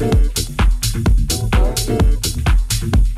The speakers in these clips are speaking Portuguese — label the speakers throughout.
Speaker 1: About dying?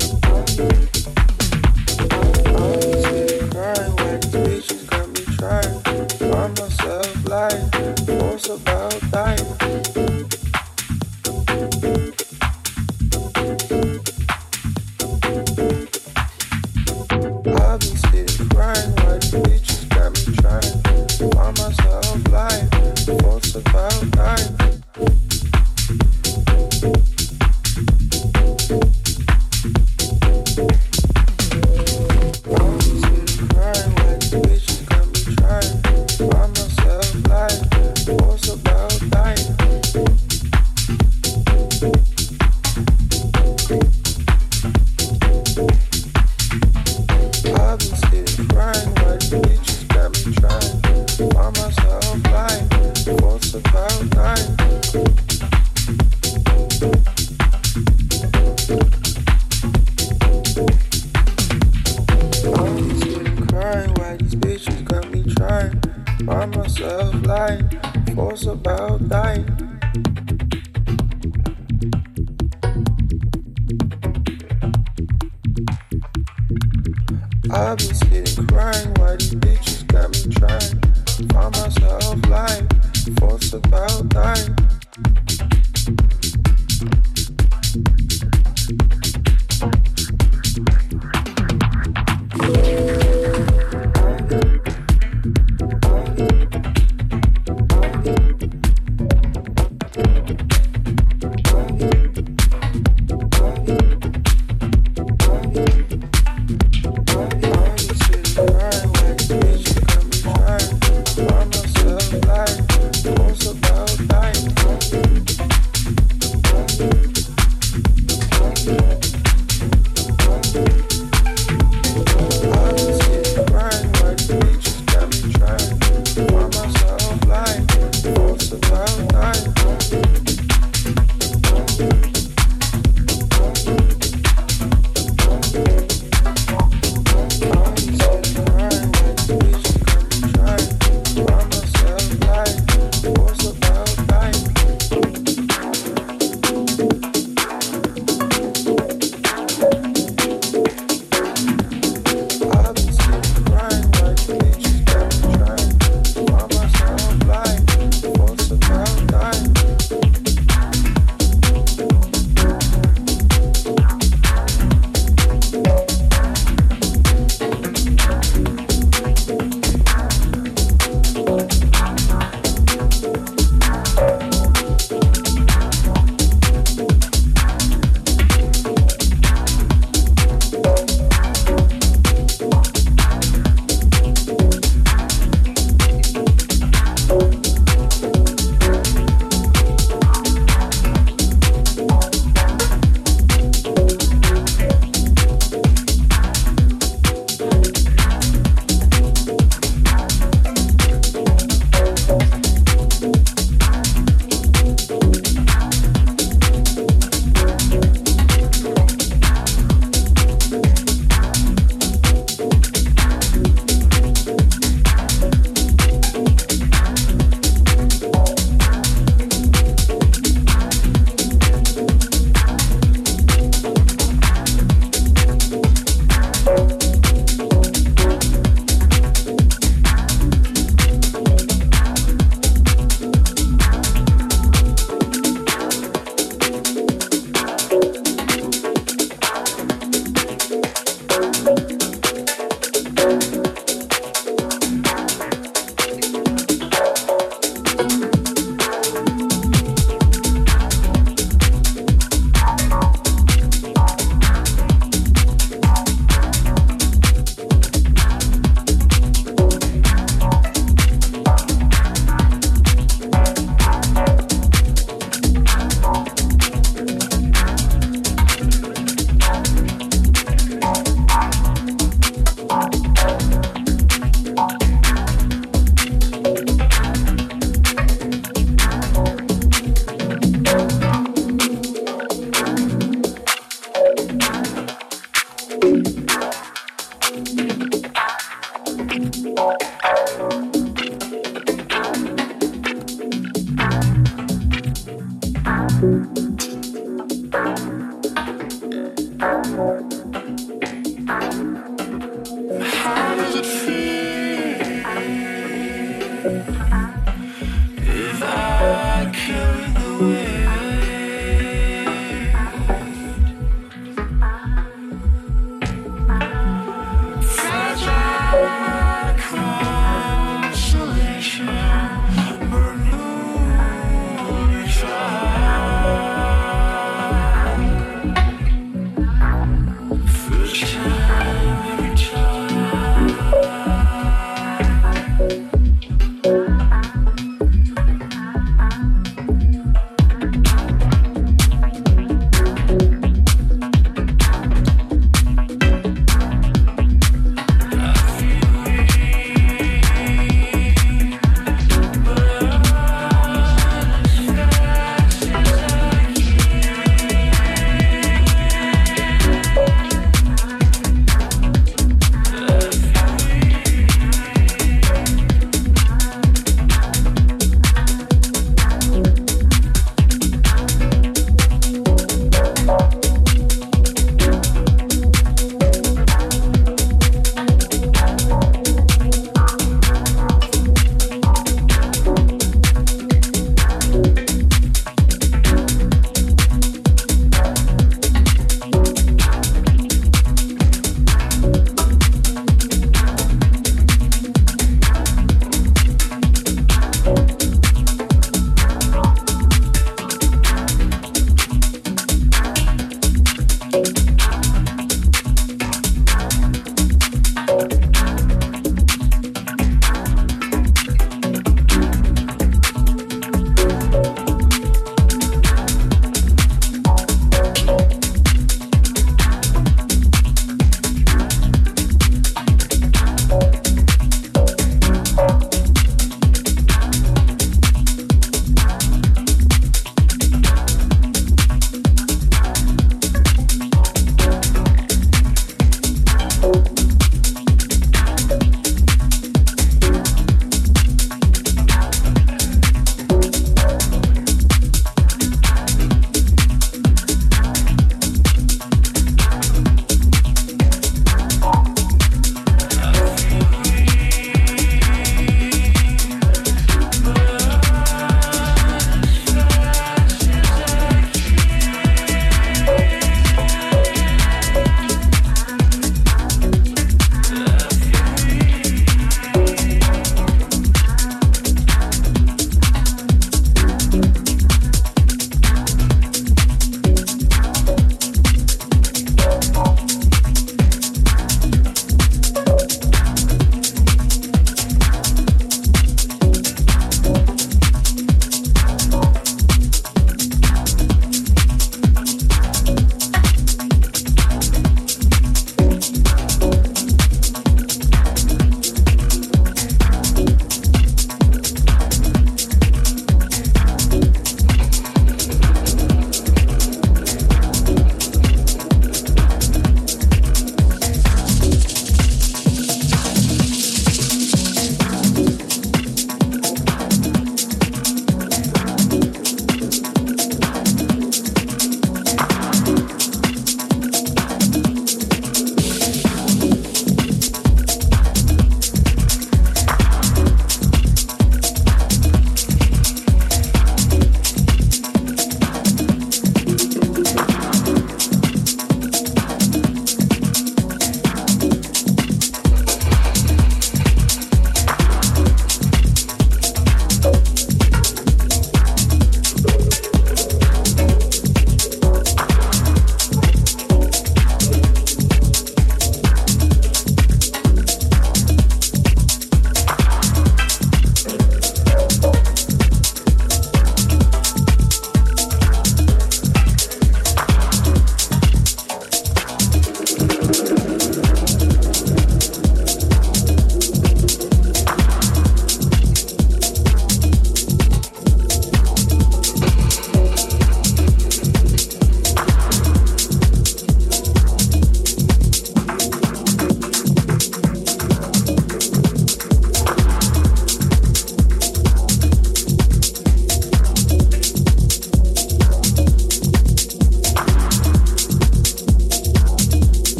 Speaker 2: it feel?